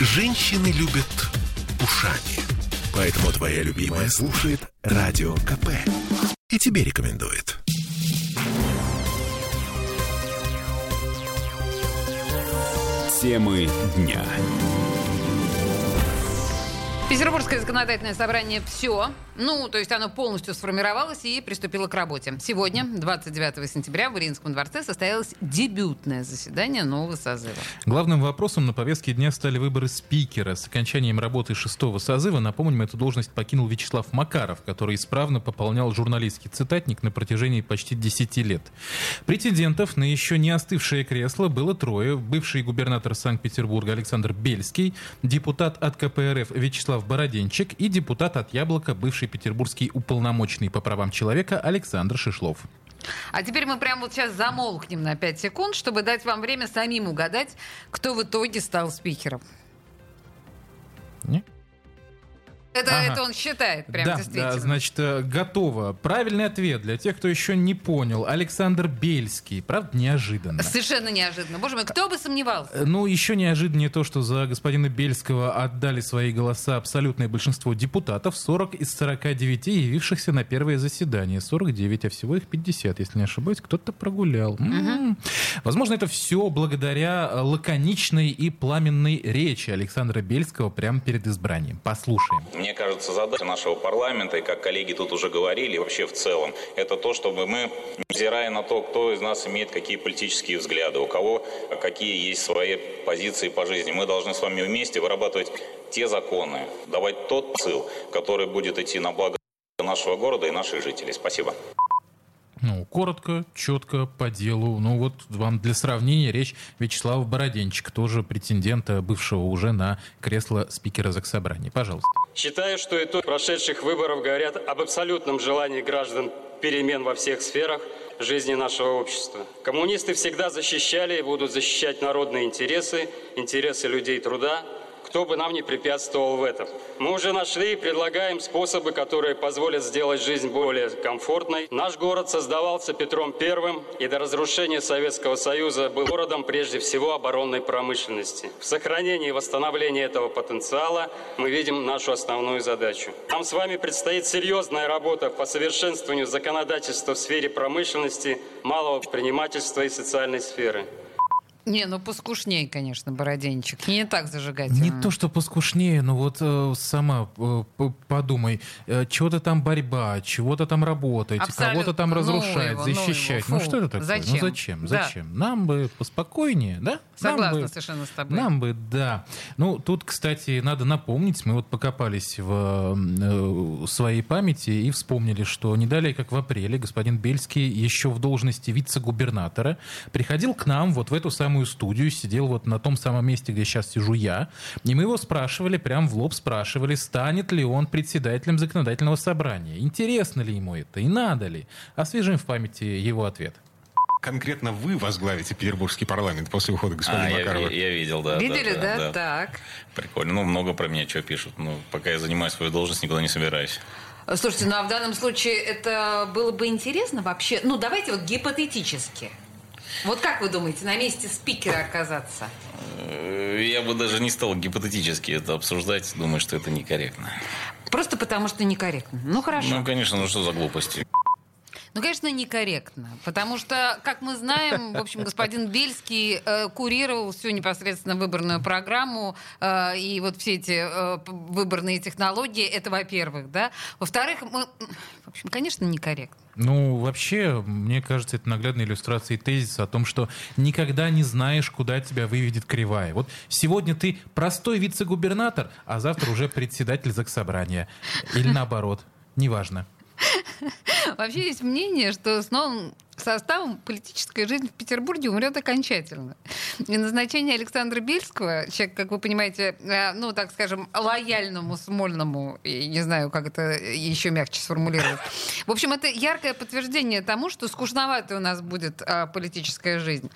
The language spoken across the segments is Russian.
Женщины любят ушами. Поэтому твоя любимая слушает Радио КП. И тебе рекомендует. Темы дня. Петербургское законодательное собрание все. Ну, то есть оно полностью сформировалось и приступило к работе. Сегодня, 29 сентября, в Мариинском дворце состоялось дебютное заседание нового созыва. Главным вопросом на повестке дня стали выборы спикера. С окончанием работы шестого созыва, напомним, эту должность покинул Вячеслав Макаров, который исправно пополнял журналистский цитатник на протяжении почти 10 лет. Претендентов на еще не остывшее кресло было трое. Бывший губернатор Санкт-Петербурга Александр Бельский, депутат от КПРФ Вячеслав Бороденчик и депутат от Яблока, бывший петербургский уполномоченный по правам человека Александр Шишлов. А теперь мы прямо вот сейчас замолкнем на 5 секунд, чтобы дать вам время самим угадать, кто в итоге стал спикером. Не? Это, Ага. это он считает, прям да, действительно. да, значит, э, готово. Правильный ответ для тех, кто еще не понял. Александр Бельский. Правда, неожиданно. Совершенно неожиданно. Боже мой, кто бы сомневался? Э, Ну, еще неожиданнее то, что за господина Бельского отдали свои голоса абсолютное большинство депутатов, 40 из 49 явившихся на первое заседание. 49, а всего их 50, если не ошибаюсь, кто-то прогулял. М. Возможно, это все благодаря э, лаконичной и пламенной речи Александра Бельского прямо перед избранием. Послушаем. Мне кажется, задача нашего парламента, и как коллеги тут уже говорили, вообще в целом, это то, чтобы мы, невзирая на то, кто из нас имеет какие политические взгляды, у кого какие есть свои позиции по жизни, мы должны с вами вместе вырабатывать те законы, давать тот посыл, который будет идти на благо нашего города и наших жителей. Спасибо. Ну, коротко, четко, по делу. Ну, вот вам для сравнения речь Вячеслава Бороденчика, тоже претендента, бывшего уже на кресло спикера Заксобрания. Пожалуйста. Считаю, что итоги прошедших выборов говорят об абсолютном желании граждан перемен во всех сферах жизни нашего общества. Коммунисты всегда защищали и будут защищать народные интересы, интересы людей труда, кто бы нам не препятствовал в этом. Мы уже нашли и предлагаем способы, которые позволят сделать жизнь более комфортной. Наш город создавался Петром Первым и до разрушения Советского Союза был городом прежде всего оборонной промышленности. В сохранении и восстановлении этого потенциала мы видим нашу основную задачу. Нам с вами предстоит серьезная работа по совершенствованию законодательства в сфере промышленности, малого предпринимательства и социальной сферы. Не, ну поскушнее, конечно, Бороденчик. Не так зажигательно. Не то, что поскушнее, но вот э, сама э, подумай, э, чего-то там борьба, чего-то там работать, Абсолютно. кого-то там Ну разрушать, его, ну защищать. его. Ну, что это такое? Зачем? Ну зачем? Да. Зачем? Нам бы поспокойнее, да? Нам Согласна бы- совершенно с тобой. Нам бы, да. Ну, тут, кстати, надо напомнить, мы вот покопались в э, своей памяти и вспомнили, что не далее, как в апреле, господин Бельский еще в должности вице-губернатора приходил к нам вот в эту самую студию, сидел вот на том самом месте, где сейчас сижу я, и мы его спрашивали, прям в лоб спрашивали, станет ли он председателем законодательного собрания, интересно ли ему это и надо ли. Освежим в памяти его ответ. Конкретно вы возглавите Петербургский парламент после ухода господина А, я, Макарова. я- я видел, да. Видели, да? да? Так. Прикольно. Ну, много про меня что пишут. Ну, пока я занимаю свою должность, никуда не собираюсь. Слушайте, ну а в данном случае это было бы интересно вообще? Ну, давайте вот гипотетически. Вот как вы думаете, на месте спикера оказаться? Э, Я бы даже не стал гипотетически это обсуждать. Думаю, что это некорректно. Просто потому что некорректно. Ну, хорошо. Ну, конечно, ну что за глупости? Ну, конечно, некорректно, потому что, как мы знаем, в общем, господин Бельский э, курировал всю непосредственно выборную программу э, и вот все эти э, выборные технологии, это во-первых, да. Во-вторых, мы, в общем, конечно, некорректно. Ну, вообще, мне кажется, это наглядная иллюстрация тезиса о том, что никогда не знаешь, куда тебя выведет кривая. Вот сегодня ты простой вице-губернатор, а завтра уже председатель заксобрания. Или наоборот. Неважно. Вообще есть мнение, что с новым составом политическая жизнь в Петербурге умрет окончательно. И назначение Александра Бельского, человек, как вы понимаете, э, ну, так скажем, лояльному, смольному, и не знаю, как это еще мягче сформулировать. В общем, это яркое подтверждение тому, что скучноватая у нас будет а, политическая жизнь.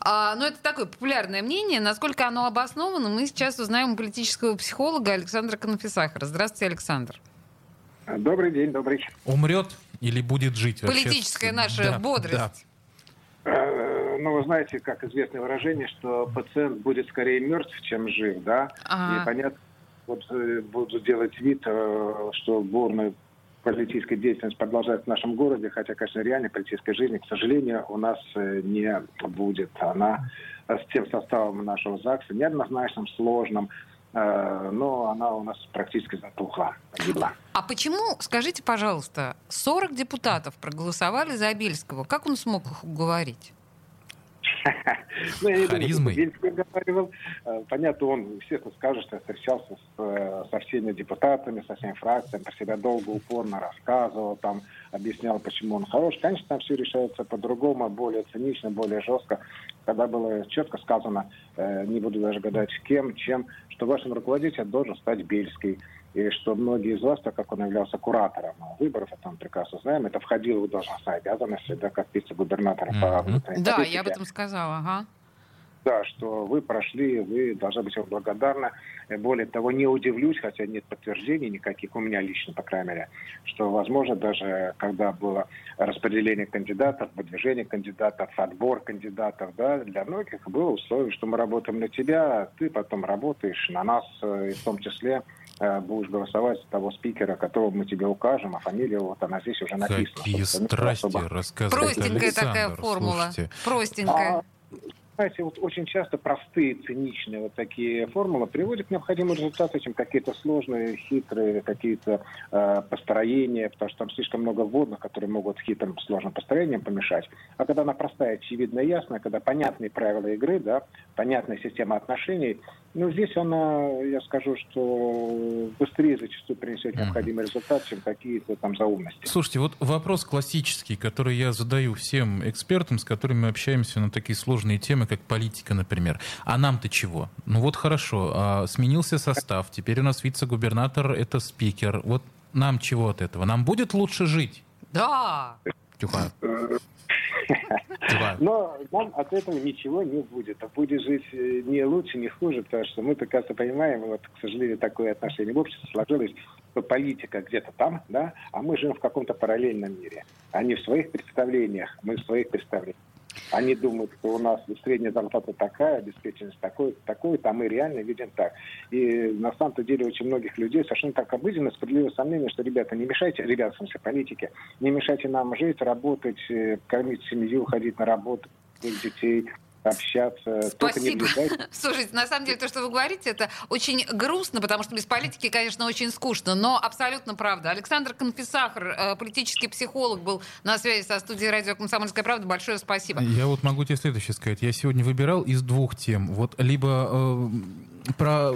А, но это такое популярное мнение. Насколько оно обосновано, мы сейчас узнаем у политического психолога Александра Конфисахара. Здравствуйте, Александр. Добрый день, добрый. Умрет или будет жить вообще? Политическая наша Да, бодрость. да. Э, ну, вы знаете, как известное выражение, что пациент будет скорее мертв, чем жив, да? Ага. И понятно, вот э, буду делать вид, э, что бурная политическая деятельность продолжается в нашем городе, хотя, конечно, реальной политической жизни, к сожалению, у нас э, не будет. Она с тем составом нашего ЗАГСа, неоднозначным, сложным, но она у нас практически затухла, погибла. А почему, скажите, пожалуйста, 40 депутатов проголосовали за Бельского? Как он смог их уговорить? Ну, я не думаю, Харизмой. Бельский говорил. Э, Понятно, он, естественно, скажет, что встречался с, э, со всеми депутатами, со всеми фракциями, про себя долго, упорно рассказывал, там, объяснял, почему он хорош. Конечно, там все решается по-другому, более цинично, более жестко. Когда было четко сказано, э, не буду даже гадать, кем, чем, что вашим руководителем должен стать Бельский. И что многие из вас, так как он являлся куратором выборов, это мы прекрасно знаем, это входило в должностные обязанности, да, как вице-губернатора по Мгм. внутренней Да, политике. я об этом сказала, ага. Да, что вы прошли, вы должны быть вам благодарны. Э, Более того, не удивлюсь, хотя нет подтверждений никаких у меня лично, по крайней мере, что, возможно, даже когда было распределение кандидатов, выдвижение кандидатов, отбор кандидатов, да, для многих было условие, что мы работаем на тебя, а ты потом работаешь на нас, э, и в том числе будешь голосовать за того спикера, которого мы тебе укажем, а фамилия вот она здесь уже написана. Какие Собственно, страсти особо- рассказывает Простенькая такая Александр. формула. Слушайте, Простенькая. А, знаете, вот очень часто простые, циничные вот такие формулы приводят к необходимому результату, чем какие-то сложные, хитрые какие-то э, построения, потому что там слишком много вводных, которые могут хитрым, сложным построением помешать. А когда она простая, очевидная, ясная, когда понятные правила игры, да, понятная система отношений, ну, здесь она, я скажу, что быстрее зачастую принесет необходимый результат, чем какие-то там заумности. Слушайте, вот вопрос классический, который я задаю всем экспертам, с которыми мы общаемся на такие сложные темы, как политика, например. А нам-то чего? Ну вот хорошо, а, сменился состав, теперь у нас вице-губернатор — это спикер. Вот нам чего от этого? Нам будет лучше жить? Да. Тюха. Но нам от этого ничего не будет. А будет жить э, не лучше, не хуже, потому что мы прекрасно понимаем, вот, к сожалению, такое отношение в обществе сложилось, политика где-то там, да, а мы живем в каком-то параллельном мире. Они в своих представлениях, мы в своих представлениях. Они думают, что у нас средняя зарплата такая, обеспеченность такой, такой, а мы реально видим так. И на самом-то деле очень многих людей совершенно так обыденно, справедливое сомнение, что, ребята, не мешайте, ребята, в смысле политики, не мешайте нам жить, работать, э, кормить семью, ходить на работу, детей, общаться. Спасибо. Слушайте, на самом деле то, что вы говорите, это очень грустно, потому что без политики, конечно, очень скучно, но абсолютно правда. Александр Конфисахар, э, политический психолог, был на связи со студией радио «Комсомольская правда». Большое спасибо. Я вот могу тебе следующее сказать. Я сегодня выбирал из двух тем. Вот либо э, про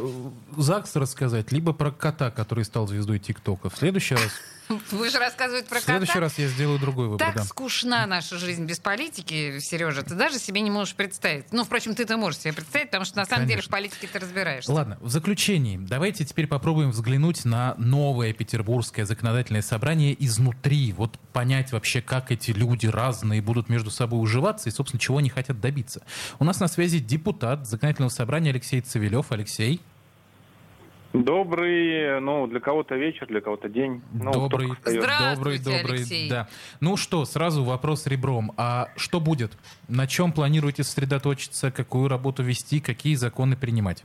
ЗАГС рассказать, либо про кота, который стал звездой ТикТока. В следующий раз, Вы же рассказываете про в следующий кота. раз я сделаю другой выбор. Так да. скучна наша жизнь без политики, Сережа, ты даже себе не можешь представить. Ну, впрочем, ты-то можешь себе представить, потому что на самом деле в Конечно. политике ты разбираешься. Ладно, в заключении, давайте теперь попробуем взглянуть на новое петербургское законодательное собрание изнутри. Вот понять вообще, как эти люди разные будут между собой уживаться и, собственно, чего они хотят добиться. У нас на связи депутат законодательного собрания Алексей Цивилев. Алексей, Добрый, ну, для кого-то вечер, для кого-то день. Ну, добрый, добрый, добрый, Алексей. да. Ну что, сразу вопрос ребром. А что будет? На чем планируете сосредоточиться? Какую работу вести? Какие законы принимать?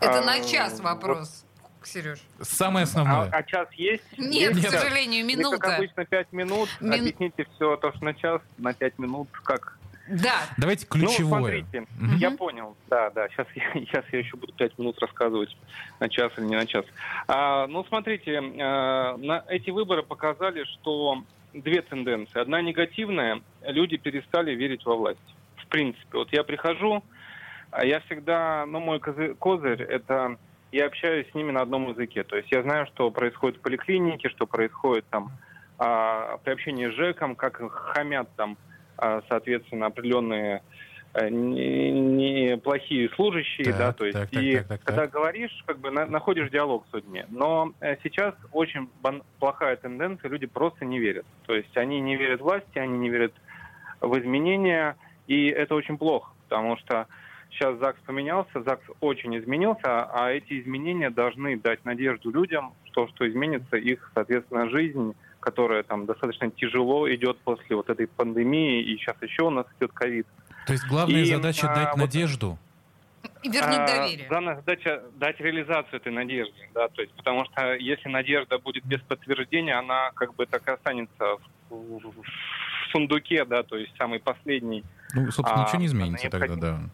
Это А, на час вот- вопрос, Сереж. Самое А, основное. а час есть? Нет, Есть к час? сожалению, минута. как обычно, пять минут. Мин- Объясните все то, что на час, на пять минут, как... Да. Давайте Ну, ключевое. смотрите, Мгм. я понял. Да, да, сейчас я, сейчас я еще буду пять минут рассказывать на час или не на час. А, ну, смотрите, э, на, эти выборы показали, что две тенденции. Одна негативная, люди перестали верить во власть. В принципе, вот я прихожу, а я всегда, ну, мой козы- козырь, это я общаюсь с ними на одном языке. То есть я знаю, что происходит в поликлинике, что происходит там а, при общении с ЖЭКом, как хамят там, а, соответственно, определенные э, не- не плохие служащие, Так, да, то есть так, так, и так, так, когда так. говоришь, как бы на- находишь диалог с людьми. Но э, сейчас очень бан- плохая тенденция, люди просто не верят. То есть они не верят власти, они не верят в изменения, и это очень плохо, потому что сейчас ЗАГС поменялся, ЗАГС очень изменился, а эти изменения должны дать надежду людям, что, что изменится их, соответственно, жизнь, которая там достаточно тяжело идет после вот этой пандемии, и сейчас еще у нас идет ковид. То есть главная И, задача а, дать вот- надежду. И вернуть А, доверие. Главная задача дать реализацию этой надежды, да, то есть, потому что если надежда будет без подтверждения, она как бы так и останется в, в- в сундуке, да, то есть самый последний. Ну, собственно, А, ничего не изменится необходимо. тогда, да.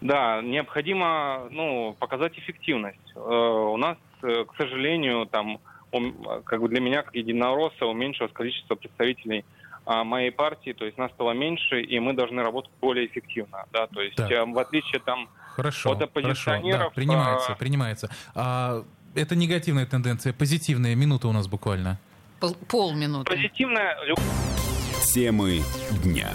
Да, необходимо, ну, показать эффективность. Э, у нас, э, к сожалению, там, ум- как бы для меня, как единоросса, уменьшилось количество представителей а, моей партии, то есть нас стало меньше, и мы должны работать более эффективно, да, то есть Так. э, в отличие там Хорошо, от хорошо, да, оппозиционеров, принимается, а- принимается. А, это негативная тенденция, позитивная минута у нас буквально. Пол- полминуты. позитивная Темы дня.